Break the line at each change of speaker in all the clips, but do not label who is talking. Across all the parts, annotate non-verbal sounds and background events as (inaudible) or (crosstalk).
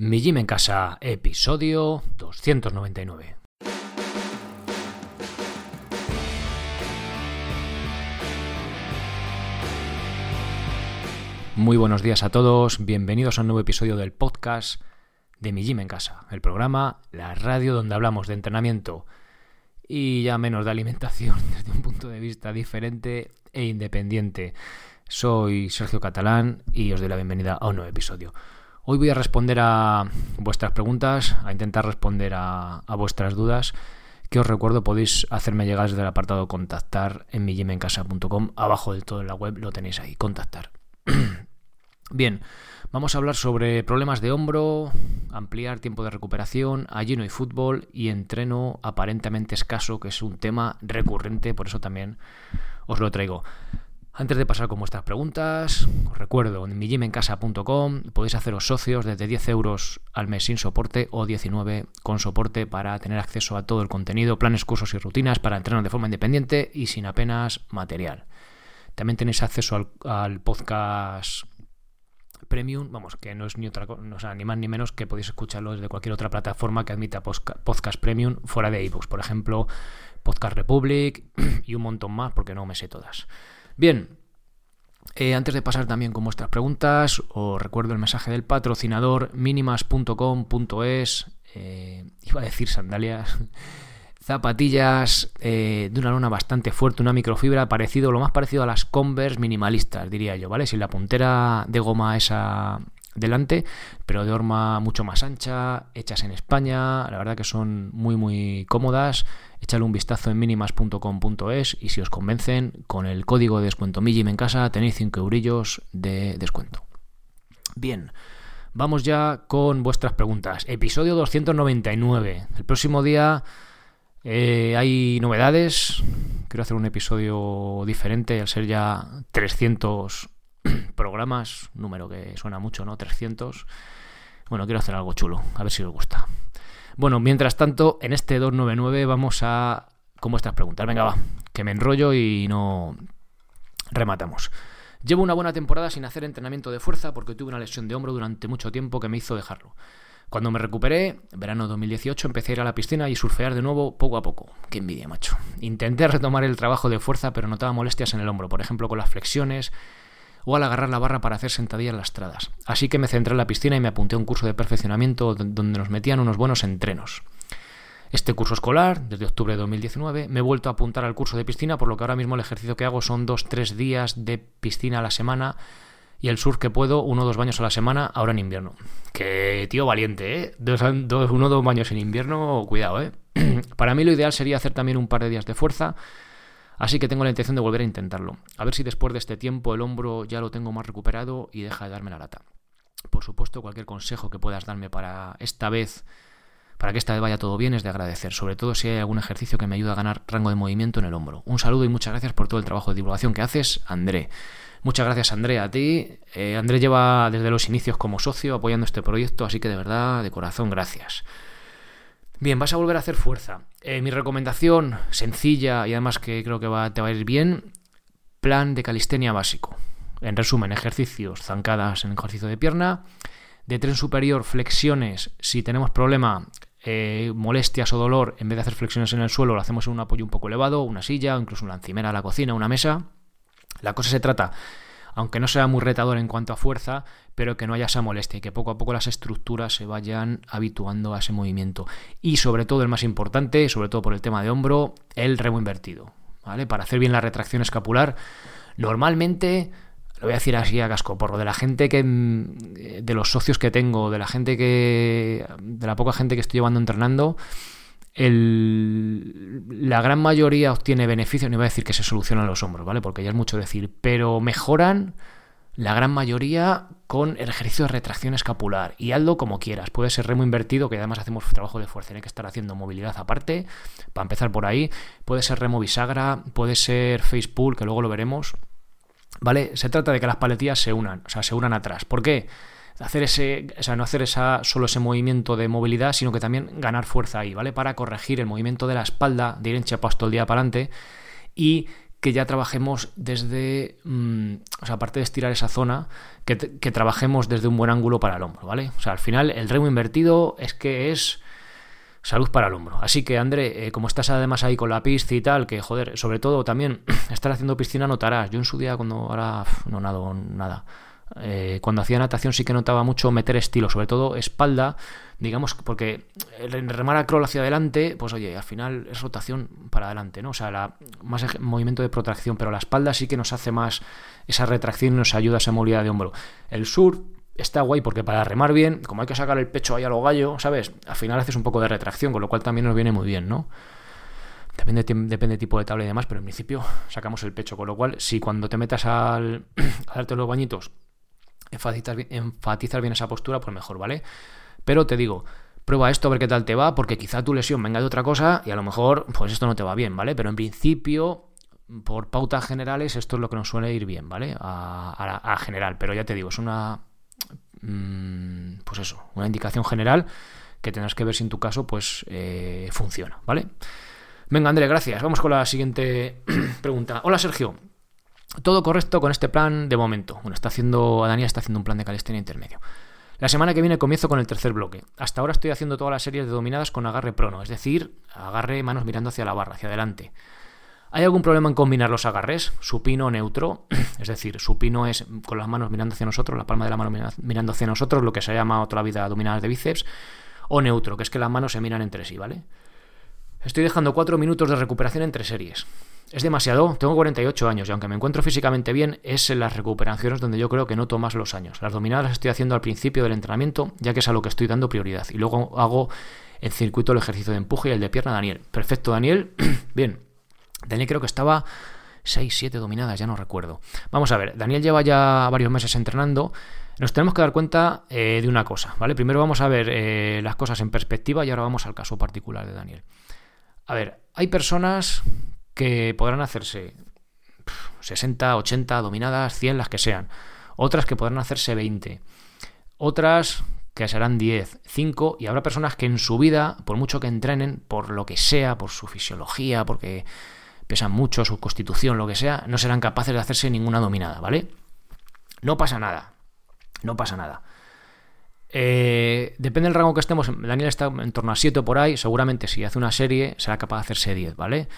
Mi Gym en Casa, episodio 299. Muy buenos días a todos, bienvenidos a un nuevo episodio del podcast de Mi Gym en Casa, el programa, la radio donde hablamos de entrenamiento y ya menos de alimentación (laughs) desde un punto de vista diferente e independiente. Soy Sergio Catalán y os doy la bienvenida a un nuevo episodio. Hoy voy a responder a vuestras preguntas, a intentar responder a, vuestras dudas. Que os recuerdo, podéis hacerme llegar desde el apartado contactar en millimencasa.com. Abajo del todo en la web lo tenéis ahí, contactar. (clears throat) Bien, vamos a hablar sobre problemas de hombro, ampliar tiempo de recuperación, allí no hay fútbol y entreno aparentemente escaso, que es un tema recurrente, por eso también os lo traigo. Antes de pasar con vuestras preguntas, os recuerdo, en mijimencasa.com podéis haceros socios desde 10 euros al mes sin soporte o 19 con soporte para tener acceso a todo el contenido, planes, cursos y rutinas para entrenar de forma independiente y sin apenas material. También tenéis acceso al, podcast premium, vamos, que no es ni otra cosa, ni más ni menos que podéis escucharlo desde cualquier otra plataforma que admita podcast premium fuera de ebooks, por ejemplo, Podcast Republic (clears throat) y un montón más, porque no me sé todas. Bien, eh, antes de pasar también con vuestras preguntas, os recuerdo el mensaje del patrocinador minimas.com.es, eh, iba a decir sandalias, (laughs) zapatillas eh, de una lona bastante fuerte, una microfibra parecido, lo más parecido a las Converse minimalistas, diría yo, ¿vale? Sin la puntera de goma esa delante, pero de horma mucho más ancha, hechas en España, la verdad que son muy muy cómodas. Échale un vistazo en minimas.com.es y si os convencen, con el código de descuento MIGIM en casa tenéis 5 eurillos de descuento. Bien, vamos ya con vuestras preguntas. Episodio 299. El próximo día eh, hay novedades. Quiero hacer un episodio diferente al ser ya 300 programas, número que suena mucho, ¿no? 300. Bueno, quiero hacer algo chulo, a ver si os gusta. Bueno, mientras tanto, en este 299 vamos a... con vuestras preguntas. Venga, va, que me enrollo y no rematamos. Llevo una buena temporada sin hacer entrenamiento de fuerza porque tuve una lesión de hombro durante mucho tiempo que me hizo dejarlo. Cuando me recuperé, verano 2018, empecé a ir a la piscina y surfear de nuevo poco a poco. Qué envidia, macho. Intenté retomar el trabajo de fuerza, pero notaba molestias en el hombro, por ejemplo con las flexiones, o al agarrar la barra para hacer sentadillas lastradas. Así que me centré en la piscina y me apunté a un curso de perfeccionamiento donde nos metían unos buenos entrenos. Este curso escolar, desde octubre de 2019, me he vuelto a apuntar al curso de piscina, por lo que ahora mismo el ejercicio que hago son dos, tres días de piscina a la semana y el surf que puedo, uno o dos baños a la semana, ahora en invierno. Que tío valiente, ¿eh? Dos, uno o dos baños en invierno, cuidado, ¿eh? (clears throat) Para mí lo ideal sería hacer también un par de días de fuerza, Así que tengo la intención de volver a intentarlo. A ver si después de este tiempo el hombro ya lo tengo más recuperado y deja de darme la lata. Por supuesto, cualquier consejo que puedas darme para esta vez, para que esta vez vaya todo bien, es de agradecer. Sobre todo si hay algún ejercicio que me ayude a ganar rango de movimiento en el hombro. Un saludo y muchas gracias por todo el trabajo de divulgación que haces, André. Muchas gracias, André, a ti. Eh, André lleva desde los inicios como socio apoyando este proyecto, así que de verdad, de corazón, gracias. Bien, vas a volver a hacer fuerza. Eh, mi recomendación sencilla y además que creo que va, te va a ir bien, plan de calistenia básico. En resumen, ejercicios, zancadas en ejercicio de pierna, de tren superior, flexiones, si tenemos problema, eh, molestias o dolor, en vez de hacer flexiones en el suelo, lo hacemos en un apoyo un poco elevado, una silla, incluso una encimera la cocina, una mesa. La cosa se trata aunque no sea muy retador en cuanto a fuerza, pero que no haya esa molestia y que poco a poco las estructuras se vayan habituando a ese movimiento. Y sobre todo, el más importante, sobre todo por el tema de hombro, el remo invertido. ¿vale? Para hacer bien la retracción escapular, normalmente lo voy a decir así a casco porro, de la gente que mm, de los socios que tengo, de la gente que de la poca gente que estoy llevando entrenando, la gran mayoría obtiene beneficios, no iba a decir que se solucionan los hombros, ¿vale? Porque ya es mucho decir, pero mejoran la gran mayoría con el ejercicio de retracción escapular. Y hazlo como quieras. Puede ser remo invertido, que además hacemos trabajo de fuerza, hay que estar haciendo movilidad aparte, para empezar por ahí. Puede ser remo bisagra, puede ser face pull, que luego lo veremos. ¿Vale? Se trata de que las paletillas se unan, o sea, se unan atrás. ¿Por qué? Hacer ese, o sea, no hacer esa, solo ese movimiento de movilidad, sino que también ganar fuerza ahí, ¿vale? Para corregir el movimiento de la espalda, de ir enchapasto el día para adelante y que ya trabajemos desde, mm, o sea, aparte de estirar esa zona, que, trabajemos desde un buen ángulo para el hombro, ¿vale? O sea, al final el remo invertido es que es salud para el hombro. Así que, André, eh, como estás además ahí con la pista y tal, que joder, sobre todo también (clears throat) estar haciendo piscina notarás. Yo en su día, cuando ahora no nado nada, eh, cuando hacía natación sí que notaba mucho meter estilo, sobre todo espalda, digamos, porque remar a crawl hacia adelante, pues oye, al final es rotación para adelante, ¿no? O sea, más movimiento de protracción, pero la espalda sí que nos hace más esa retracción y nos ayuda a esa movilidad de hombro. El sur está guay porque para remar bien, como hay que sacar el pecho ahí a lo gallo, ¿sabes? Al final haces un poco de retracción, con lo cual también nos viene muy bien, ¿no? Depende, depende tipo de tabla y demás, pero en principio sacamos el pecho, con lo cual si cuando te metas al, (clears throat) a darte los bañitos enfatizar, bien esa postura, pues mejor, ¿vale? Pero te digo, prueba esto a ver qué tal te va, porque quizá tu lesión venga de otra cosa y a lo mejor, pues esto no te va bien, ¿vale? Pero en principio, por pautas generales, esto es lo que nos suele ir bien, ¿vale? A, general, pero ya te digo, es una. Mm, pues eso, una indicación general que tendrás que ver si en tu caso, pues eh, funciona, ¿vale? Venga, André, gracias. Vamos con la siguiente (clears throat) pregunta. Hola, Sergio. Todo correcto con este plan de momento. Bueno, está haciendo, Daniel está haciendo un plan de calistenia intermedio. La semana que viene comienzo con el tercer bloque. Hasta ahora estoy haciendo todas las series de dominadas con agarre prono, es decir, agarre manos mirando hacia la barra, hacia adelante. ¿Hay algún problema en combinar los agarres? Supino neutro, (clears throat) es decir, supino es con las manos mirando hacia nosotros, la palma de la mano mirando hacia nosotros, lo que se llama otra vida dominadas de bíceps, o neutro, que es que las manos se miran entre sí, ¿vale? Estoy dejando cuatro minutos de recuperación entre series. Es demasiado, tengo 48 años y aunque me encuentro físicamente bien, es en las recuperaciones donde yo creo que noto más los años. Las dominadas las estoy haciendo al principio del entrenamiento, ya que es a lo que estoy dando prioridad. Y luego hago en circuito el ejercicio de empuje y el de pierna Daniel. Perfecto, Daniel. (clears throat) bien. Daniel creo que estaba 6, 7 dominadas, ya no recuerdo. Vamos a ver, Daniel lleva ya varios meses entrenando. Nos tenemos que dar cuenta eh, de una cosa, ¿vale? Primero vamos a ver eh, las cosas en perspectiva y ahora vamos al caso particular de Daniel. A ver, hay personas que podrán hacerse 60, 80 dominadas, 100 las que sean. Otras que podrán hacerse 20. Otras que serán 10, 5 y habrá personas que en su vida, por mucho que entrenen, por lo que sea, por su fisiología, porque pesan mucho, su constitución, lo que sea, no serán capaces de hacerse ninguna dominada, ¿vale? No pasa nada, no pasa nada. Eh, depende del rango que estemos, Daniel está en torno a 7 por ahí, seguramente si hace una serie será capaz de hacerse 10, ¿vale?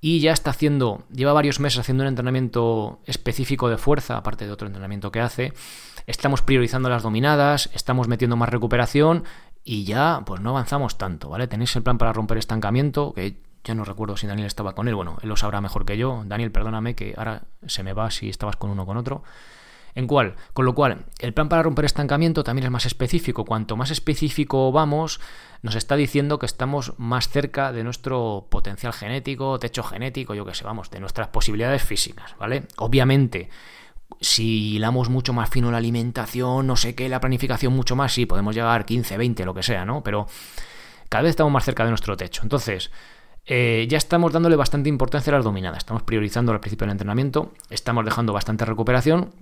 Y ya está haciendo, lleva varios meses haciendo un entrenamiento específico de fuerza, aparte de otro entrenamiento que hace. Estamos priorizando las dominadas, estamos metiendo más recuperación y ya pues no avanzamos tanto, ¿vale? Tenéis el plan para romper estancamiento, que yo no recuerdo si Daniel estaba con él, bueno, él lo sabrá mejor que yo. Daniel, perdóname que ahora se me va si estabas con uno o con otro. ¿En cuál? Con lo cual, el plan para romper estancamiento también es más específico. Cuanto más específico vamos, nos está diciendo que estamos más cerca de nuestro potencial genético, techo genético, yo que sé, vamos, de nuestras posibilidades físicas, ¿vale? Obviamente, si hilamos mucho más fino la alimentación, no sé qué, la planificación mucho más, sí, podemos llegar 15, 20, lo que sea, ¿no? Pero cada vez estamos más cerca de nuestro techo. Entonces, eh, ya estamos dándole bastante importancia a las dominadas. Estamos priorizando al principio del entrenamiento, estamos dejando bastante recuperación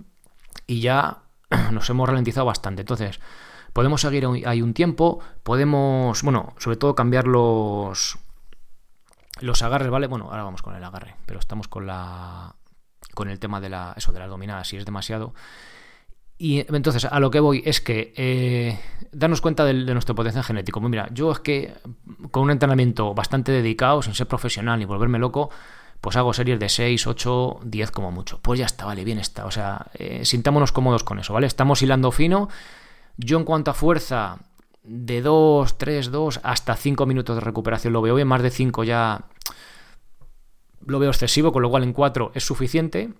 y ya (clears throat) nos hemos ralentizado bastante. Entonces, podemos seguir ahí un tiempo, podemos, bueno, sobre todo cambiar los, los agarres, ¿vale? Bueno, ahora vamos con el agarre, pero estamos con la con el tema de la eso de las dominadas si es demasiado. Y entonces a lo que voy es que eh, darnos cuenta de, nuestro potencial genético. Pues mira, yo es que con un entrenamiento bastante dedicado, sin ser profesional ni volverme loco, pues hago series de 6, 8, 10 como mucho. Pues ya está, vale, bien está. O sea, eh, sintámonos cómodos con eso, ¿vale? Estamos hilando fino. Yo en cuanto a fuerza, de 2, 3, 2 hasta 5 minutos de recuperación lo veo bien. Más de 5 ya lo veo excesivo, con lo cual en 4 es suficiente.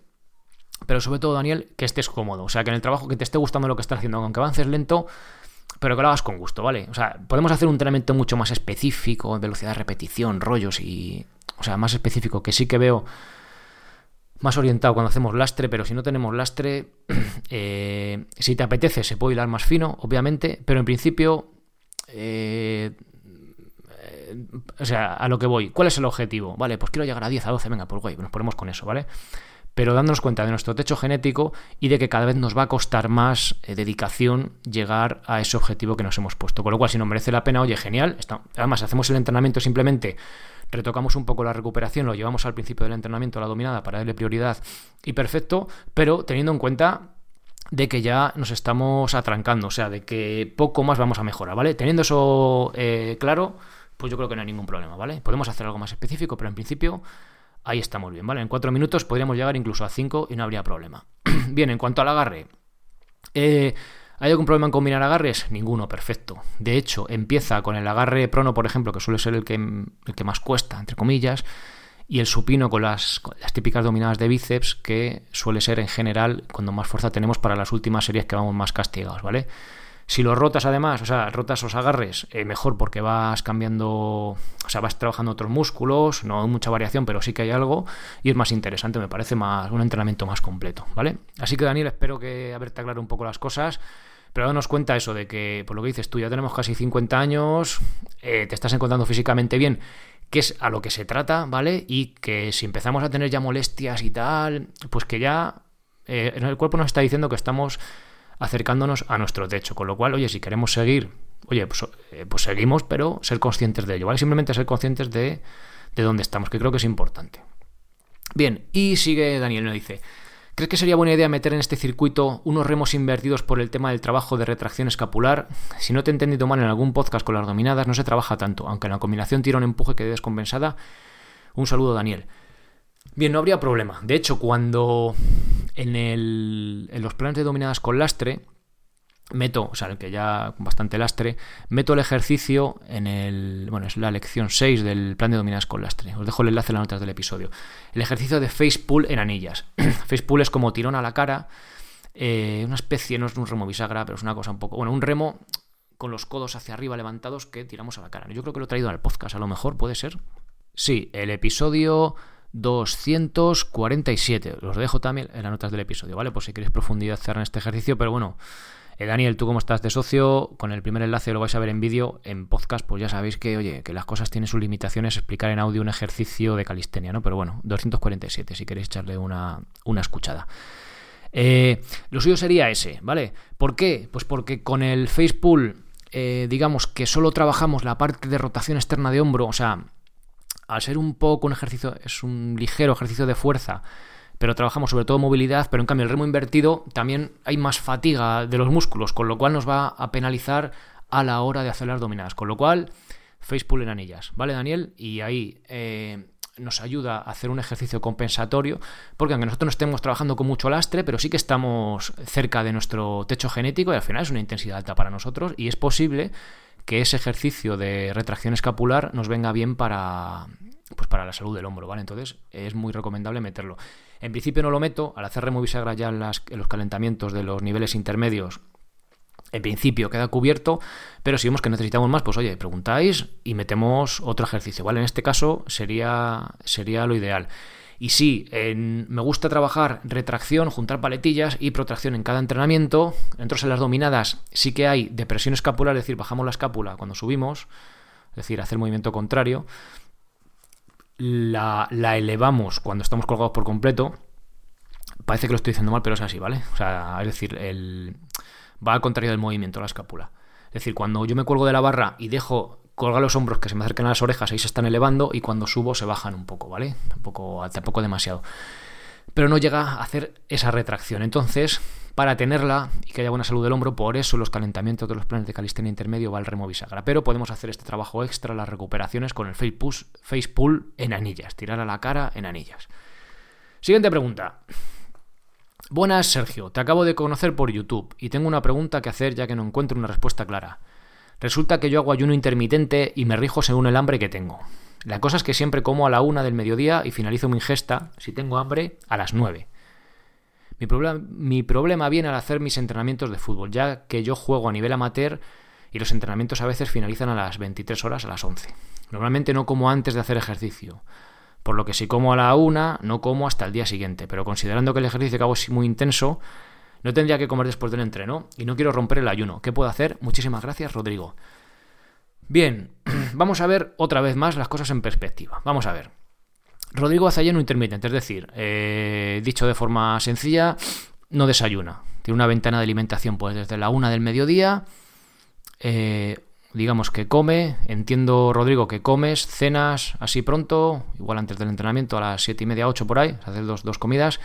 Pero sobre todo, Daniel, que estés cómodo. O sea, que en el trabajo que te esté gustando lo que estás haciendo, aunque avances lento, pero que lo hagas con gusto, ¿vale? O sea, podemos hacer un entrenamiento mucho más específico, velocidad de repetición, rollos y o sea, más específico, que sí que veo más orientado cuando hacemos lastre, pero si no tenemos lastre, (clears throat) eh, si te apetece se puede hilar más fino, obviamente, pero en principio, eh, o sea, a lo que voy, ¿cuál es el objetivo? Vale, pues quiero llegar a 10, a 12, venga, pues guay, nos ponemos con eso, ¿vale? Pero dándonos cuenta de nuestro techo genético y de que cada vez nos va a costar más eh, dedicación llegar a ese objetivo que nos hemos puesto. Con lo cual, si no merece la pena, oye, genial. además, hacemos el entrenamiento simplemente retocamos un poco la recuperación, lo llevamos al principio del entrenamiento, la dominada, para darle prioridad y perfecto, pero teniendo en cuenta de que ya nos estamos atrancando, o sea, de que poco más vamos a mejorar, ¿vale? Teniendo eso eh, claro, pues yo creo que no hay ningún problema, ¿vale? Podemos hacer algo más específico, pero en principio ahí estamos bien, ¿vale? En cuatro minutos podríamos llegar incluso a cinco y no habría problema. (clears throat) bien, en cuanto al agarre, eh, ¿hay algún problema en combinar agarres? Ninguno, perfecto. De hecho, empieza con el agarre prono, por ejemplo, que suele ser el que, el que más cuesta, entre comillas, y el supino con las, las, típicas dominadas de bíceps, que suele ser en general cuando más fuerza tenemos para las últimas series que vamos más castigados, ¿vale? Si lo rotas además, o sea, rotas los agarres, eh, mejor porque vas cambiando, o sea, vas trabajando otros músculos, no hay mucha variación, pero sí que hay algo y es más interesante, me parece más un entrenamiento más completo, ¿vale? Así que Daniel, espero que haberte aclarado un poco las cosas. Pero danos cuenta eso de que, por lo que dices tú, ya tenemos casi 50 años, eh, te estás encontrando físicamente bien, que es a lo que se trata, ¿vale? Y que si empezamos a tener ya molestias y tal, pues que ya eh, el cuerpo nos está diciendo que estamos acercándonos a nuestro techo. Con lo cual, oye, si queremos seguir, oye, pues, eh, pues seguimos, pero ser conscientes de ello, ¿vale? Simplemente ser conscientes de, de dónde estamos, que creo que es importante. Bien, y sigue Daniel, nos dice. ¿Crees que sería buena idea meter en este circuito unos remos invertidos por el tema del trabajo de retracción escapular? Si no te he entendido mal en algún podcast con las dominadas, no se trabaja tanto, aunque en la combinación tira un empuje quede descompensada. Un saludo, Daniel. Bien, no habría problema. De hecho, cuando en, el, en los planes de dominadas con lastre, meto, o sea, que ya con bastante lastre, meto el ejercicio en el, bueno, es la lección 6 del plan de dominadas con lastre. Os dejo el enlace en las notas del episodio. El ejercicio de face pull en anillas. (clears throat) face pull es como tirón a la cara, eh, una especie, no es un remo bisagra, pero es una cosa un poco, bueno, un remo con los codos hacia arriba levantados que tiramos a la cara. Yo creo que lo he traído al podcast, a lo mejor, puede ser. Sí, el episodio 247. Los dejo también en las notas del episodio, ¿vale? Por si queréis profundizar en este ejercicio, pero bueno, eh, Daniel, tú cómo estás de socio, con el primer enlace lo vais a ver en vídeo, en podcast, pues ya sabéis que, oye, que las cosas tienen sus limitaciones, explicar en audio un ejercicio de calistenia, ¿no? Pero bueno, 247, si queréis echarle una, una escuchada. Eh, lo suyo sería ese, ¿vale? ¿Por qué? Pues porque con el face eh, digamos que solo trabajamos la parte de rotación externa de hombro, o sea, al ser un poco un ejercicio, es un ligero ejercicio de fuerza, pero trabajamos sobre todo movilidad, pero en cambio el remo invertido también hay más fatiga de los músculos, con lo cual nos va a penalizar a la hora de hacer las dominadas. Con lo cual, face pull en anillas, ¿vale, Daniel? Y ahí eh, nos ayuda a hacer un ejercicio compensatorio, porque aunque nosotros no estemos trabajando con mucho lastre, pero sí que estamos cerca de nuestro techo genético y al final es una intensidad alta para nosotros y es posible que ese ejercicio de retracción escapular nos venga bien para, pues para la salud del hombro, ¿vale? Entonces es muy recomendable meterlo. En principio no lo meto, al hacer remo bisagra ya en, los calentamientos de los niveles intermedios, en principio queda cubierto, pero si vemos que necesitamos más, pues oye, preguntáis y metemos otro ejercicio, ¿vale? En este caso sería, sería lo ideal. Y sí, me gusta trabajar retracción, juntar paletillas y protracción en cada entrenamiento. Entonces en las dominadas sí que hay depresión escapular, es decir, bajamos la escápula cuando subimos, es decir, hacer movimiento contrario la, elevamos cuando estamos colgados por completo. Parece que lo estoy diciendo mal, pero es así, ¿vale? O sea, es decir, el, va al contrario del movimiento, la escápula. Es decir, cuando yo me cuelgo de la barra y dejo colgar los hombros que se me acerquen a las orejas, ahí se están elevando y cuando subo se bajan un poco, ¿vale? Tampoco, tampoco demasiado. Pero no llega a hacer esa retracción. Entonces, para tenerla y que haya buena salud del hombro, por eso los calentamientos de los planes de calistenia intermedio va el remo bisagra. Pero podemos hacer este trabajo extra, las recuperaciones, con el face, push, face pull en anillas, tirar a la cara en anillas. Siguiente pregunta. Buenas, Sergio. Te acabo de conocer por YouTube y tengo una pregunta que hacer ya que no encuentro una respuesta clara. Resulta que yo hago ayuno intermitente y me rijo según el hambre que tengo. La cosa es que siempre como a la una del mediodía y finalizo mi ingesta, si tengo hambre, a las nueve. Mi, problema, mi problema viene al hacer mis entrenamientos de fútbol, ya que yo juego a nivel amateur y los entrenamientos a veces finalizan a las 23 horas, a las 11. Normalmente no como antes de hacer ejercicio, por lo que si como a la una, no como hasta el día siguiente, pero considerando que el ejercicio que hago es muy intenso, no tendría que comer después del entreno y no quiero romper el ayuno. ¿Qué puedo hacer? Muchísimas gracias, Rodrigo. Bien, (clears throat) vamos a ver otra vez más las cosas en perspectiva. Vamos a ver. Rodrigo hace ayuno intermitente, es decir, eh, dicho de forma sencilla, no desayuna. Tiene una ventana de alimentación pues desde la una del mediodía, eh, digamos que come, entiendo Rodrigo que comes, cenas así pronto, igual antes del entrenamiento a las 7 y media, 8 por ahí, hacer dos, dos comidas,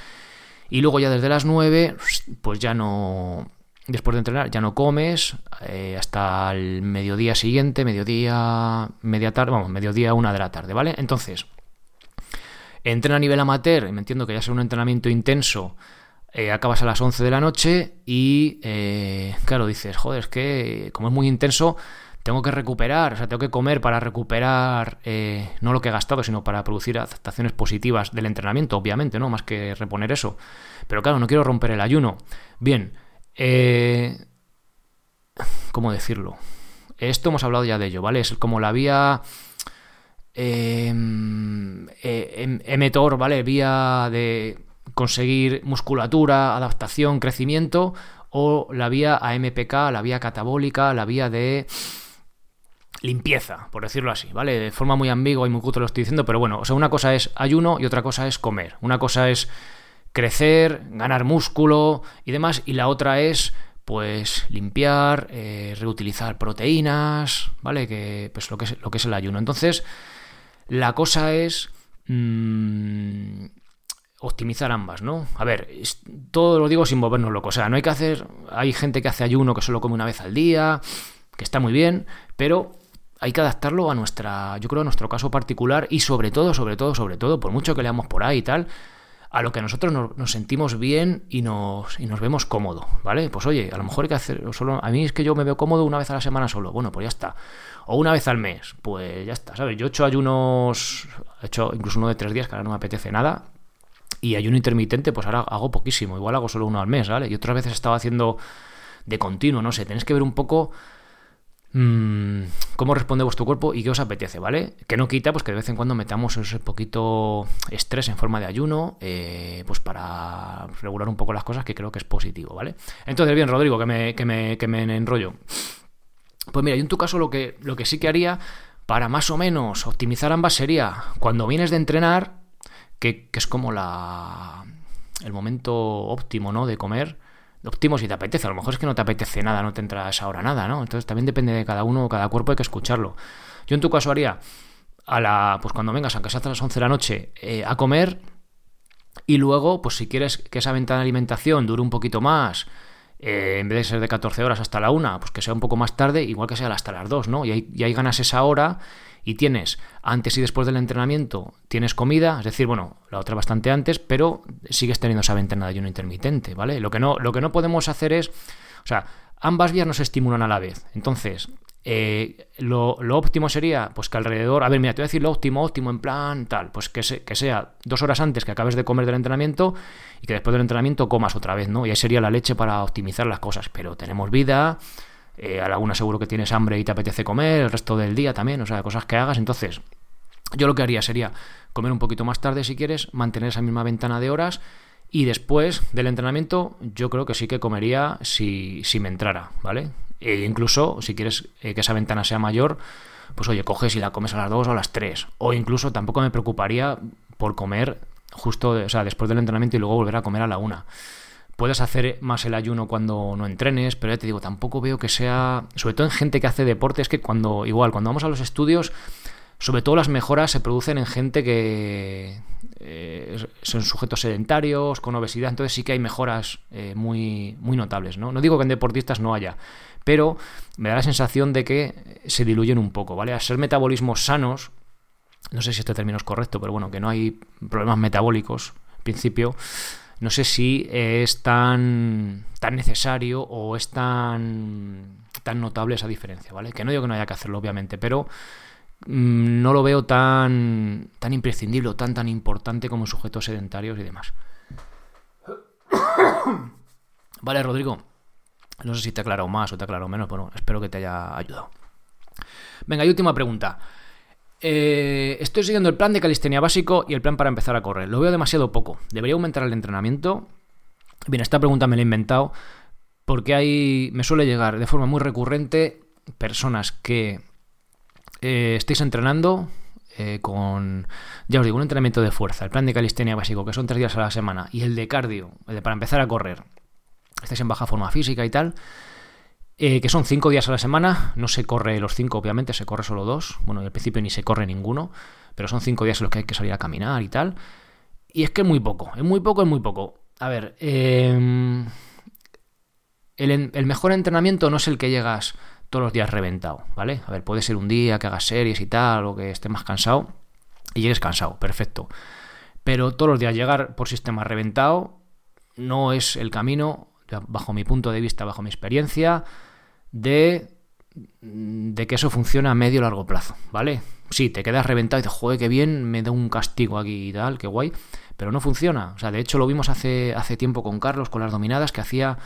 y luego ya desde las 9, pues ya no, después de entrenar, ya no comes eh, hasta el mediodía siguiente, mediodía, media tarde, vamos, mediodía, una de la tarde, ¿vale? Entonces, entrena a nivel amateur, me entiendo que ya sea un entrenamiento intenso, eh, acabas a las 11 de la noche y, eh, claro, dices, joder, es que como es muy intenso, tengo que recuperar, o sea, tengo que comer para recuperar no lo que he gastado, sino para producir adaptaciones positivas del entrenamiento, obviamente, ¿no? Más que reponer eso. Pero claro, no quiero romper el ayuno. Bien, eh, ¿Cómo decirlo? Esto hemos hablado ya de ello, ¿vale? Es como la vía... Eh, emetor, ¿vale? Vía de conseguir musculatura, adaptación, crecimiento, o la vía AMPK, la vía catabólica, la vía de limpieza, por decirlo así, ¿vale? De forma muy ambigua y muy cutre lo estoy diciendo, pero bueno, o sea, una cosa es ayuno y otra cosa es comer. Una cosa es crecer, ganar músculo y demás. Y la otra es, pues, limpiar, eh, reutilizar proteínas, ¿vale? Que, pues, lo que, es, lo que es el ayuno. Entonces, la cosa es... Mm, optimizar ambas, ¿no? A ver, todo lo digo sin volvernos locos. O sea, no hay que hacer. Hay gente que hace ayuno que solo come una vez al día, que está muy bien, pero hay que adaptarlo a nuestra, yo creo, a nuestro caso particular y sobre todo, sobre todo, sobre todo, por mucho que leamos por ahí y tal, a lo que nosotros nos, sentimos bien y nos, y nos vemos cómodo, ¿vale? Pues oye, a lo mejor hay que hacer solo... A mí es que yo me veo cómodo una vez a la semana solo, bueno, pues ya está. O una vez al mes, pues ya está, ¿sabes? Yo he hecho ayunos, he hecho incluso uno de tres días, que ahora no me apetece nada, y ayuno intermitente, pues ahora hago poquísimo, igual hago solo uno al mes, ¿vale? Y otras veces estaba haciendo de continuo, no sé, tenéis que ver un poco Mm, cómo responde vuestro cuerpo y qué os apetece, ¿vale? Que no quita pues que de vez en cuando metamos ese poquito estrés en forma de ayuno, eh, pues para regular un poco las cosas que creo que es positivo, ¿vale? Entonces, bien, Rodrigo, que me, que me, que me enrollo. Pues mira, yo en tu caso lo que, lo que sí que haría para más o menos optimizar ambas sería cuando vienes de entrenar, que, que es como la el momento óptimo, ¿no? De comer, óptimo si te apetece. A lo mejor es que no te apetece nada, no te entra a esa hora nada, ¿no? Entonces también depende de cada uno, cada cuerpo hay que escucharlo. Yo en tu caso haría a la, pues cuando vengas, aunque sea a las 11 de la noche, eh, a comer y luego, pues si quieres que esa ventana de alimentación dure un poquito más, eh, en vez de ser de 14 horas hasta la 1, pues que sea un poco más tarde, igual que sea hasta las 2, ¿no? Y ahí ganas esa hora y tienes antes y después del entrenamiento, tienes comida, es decir, bueno, la otra bastante antes, pero sigues teniendo esa ventana de ayuno intermitente, ¿vale? Lo que no, lo que no podemos hacer es, o sea, ambas vías nos estimulan a la vez. Entonces, eh, lo, óptimo sería, pues que alrededor, a ver, mira, te voy a decir lo óptimo, óptimo en plan tal, pues que, que sea dos horas antes que acabes de comer del entrenamiento y que después del entrenamiento comas otra vez, ¿no? Y ahí sería la leche para optimizar las cosas, pero tenemos vida, eh, a la una seguro que tienes hambre y te apetece comer, el resto del día también, o sea, cosas que hagas. Entonces, yo lo que haría sería comer un poquito más tarde si quieres, mantener esa misma ventana de horas y después del entrenamiento yo creo que sí que comería si, si me entrara, ¿vale? E incluso si quieres eh, que esa ventana sea mayor, pues oye, coges y la comes a las 2 o a las 3. O incluso tampoco me preocuparía por comer justo, o sea, después del entrenamiento y luego volver a comer a la 1. Puedes hacer más el ayuno cuando no entrenes, pero ya te digo, tampoco veo que sea, sobre todo en gente que hace deporte, es que cuando, igual, cuando vamos a los estudios, sobre todo las mejoras se producen en gente que eh, son sujetos sedentarios, con obesidad, entonces sí que hay mejoras eh, muy, muy notables, ¿no? No digo que en deportistas no haya, pero me da la sensación de que se diluyen un poco, ¿vale? A ser metabolismos sanos, no sé si este término es correcto, pero bueno, que no hay problemas metabólicos, en principio, no sé si es tan, tan necesario o es tan, tan notable esa diferencia, ¿vale? Que no digo que no haya que hacerlo, obviamente, pero mm, no lo veo tan, tan imprescindible o tan, tan importante como sujetos sedentarios y demás. (coughs) Vale, Rodrigo. No sé si te ha aclarado más o te ha aclarado menos, pero espero que te haya ayudado. Venga, y última pregunta. Eh, estoy siguiendo el plan de calistenia básico y el plan para empezar a correr. Lo veo demasiado poco. ¿Debería aumentar el entrenamiento? Bien, esta pregunta me la he inventado porque hay, me suele llegar de forma muy recurrente personas que eh, estáis entrenando eh, con, ya os digo, un entrenamiento de fuerza, el plan de calistenia básico, que son tres días a la semana, y el de cardio, el de para empezar a correr. Estáis en baja forma física y tal. Eh, que son cinco días a la semana, no se corre los cinco, obviamente, se corre solo dos, bueno, al principio ni se corre ninguno, pero son cinco días en los que hay que salir a caminar y tal, y es que es muy poco, es muy poco, es muy poco. A ver, em, el, el mejor entrenamiento no es el que llegas todos los días reventado, ¿vale? A ver, puede ser un día que hagas series y tal, o que estés más cansado, y llegues cansado, perfecto. Pero todos los días llegar por sistema reventado no es el camino bajo mi punto de vista, bajo mi experiencia, de, de que eso funciona a medio largo plazo, ¿vale? Sí, te quedas reventado y dices, joder, qué bien, me da un castigo aquí y tal, qué guay, pero no funciona. O sea, de hecho lo vimos hace, hace tiempo con Carlos, con las dominadas, que hacía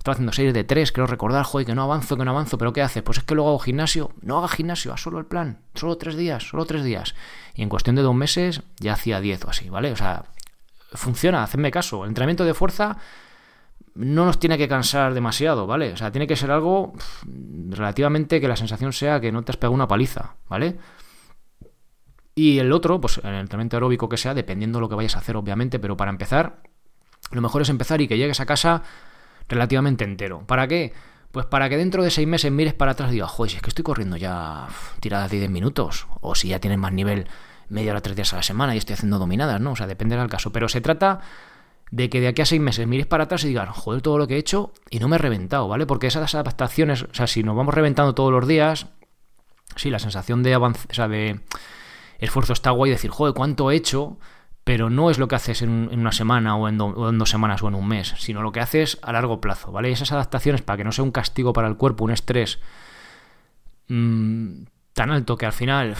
estaba haciendo series de tres, creo recordar, joder, que no avanzo, que no avanzo, pero ¿qué hace? Pues es que luego hago gimnasio, no haga gimnasio, haz solo el plan, solo tres días, solo tres días. Y en cuestión de dos meses ya hacía diez o así, ¿vale? O sea, funciona, hacedme caso. El entrenamiento de fuerza no nos tiene que cansar demasiado, ¿vale? O sea, tiene que ser algo relativamente que la sensación sea que no te has pegado una paliza, ¿vale? Y el otro, pues el entrenamiento aeróbico que sea, dependiendo de lo que vayas a hacer, obviamente, pero para empezar, lo mejor es empezar y que llegues a casa relativamente entero. ¿Para qué? Pues para que dentro de seis meses mires para atrás y digas, joder, si es que estoy corriendo ya tiradas de 10 minutos, o si ya tienes más nivel media hora, tres días a la semana y estoy haciendo dominadas, ¿no? O sea, dependerá del caso. Pero se trata de que de aquí a seis meses mires para atrás y digas, joder, todo lo que he hecho y no me he reventado, ¿vale? Porque esas adaptaciones, o sea, si nos vamos reventando todos los días, sí, la sensación de avance, o sea, de esfuerzo está guay decir, joder, cuánto he hecho, pero no es lo que haces en, una semana o en, dos semanas o en un mes, sino lo que haces a largo plazo, ¿vale? Y esas adaptaciones, para que no sea un castigo para el cuerpo, un estrés mmm, tan alto que al final,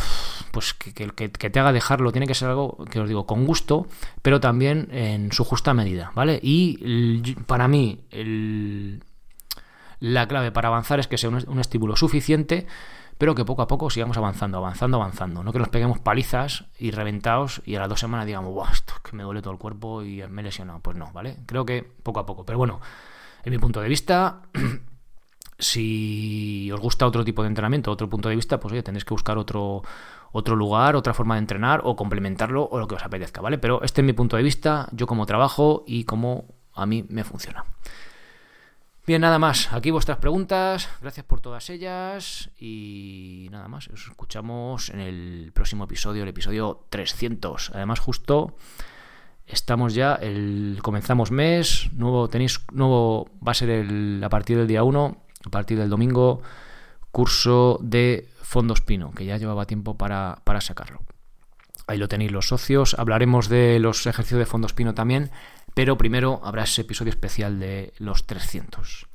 pues que, te haga dejarlo, tiene que ser algo que os digo, con gusto, pero también en su justa medida, ¿vale? Y para mí, la clave para avanzar es que sea un, estímulo suficiente, pero que poco a poco sigamos avanzando, avanzando, avanzando. No que nos peguemos palizas y reventados y a las dos semanas digamos, ¡guau! Esto que me duele todo el cuerpo y me he lesionado. Pues no, ¿vale? Creo que poco a poco. Pero bueno, en mi punto de vista, (clears throat) si os gusta otro tipo de entrenamiento, otro punto de vista, pues oye, tendréis que buscar otro, otro lugar, otra forma de entrenar o complementarlo o lo que os apetezca, ¿vale? Pero este es mi punto de vista, yo como trabajo y cómo a mí me funciona. Bien, nada más. Aquí vuestras preguntas. Gracias por todas ellas. Y nada más. Os escuchamos en el próximo episodio, el episodio 300. Además, justo estamos ya. El, comenzamos mes. Nuevo tenéis. Nuevo. Va a ser el, a partir del día 1 a partir del domingo, curso de Fondos Pino, que ya llevaba tiempo para, sacarlo. Ahí lo tenéis los socios. Hablaremos de los ejercicios de Fondos Pino también, pero primero habrá ese episodio especial de los 300.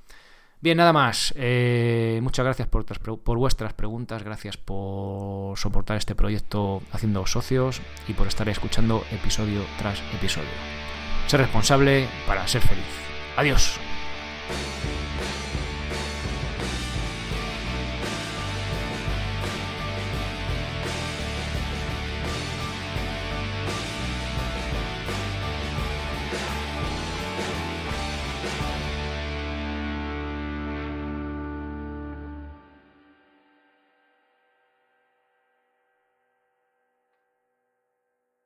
Bien, nada más. Eh, muchas gracias por, por, vuestras preguntas, gracias por soportar este proyecto haciendo socios y por estar escuchando episodio tras episodio. Ser responsable para ser feliz. Adiós.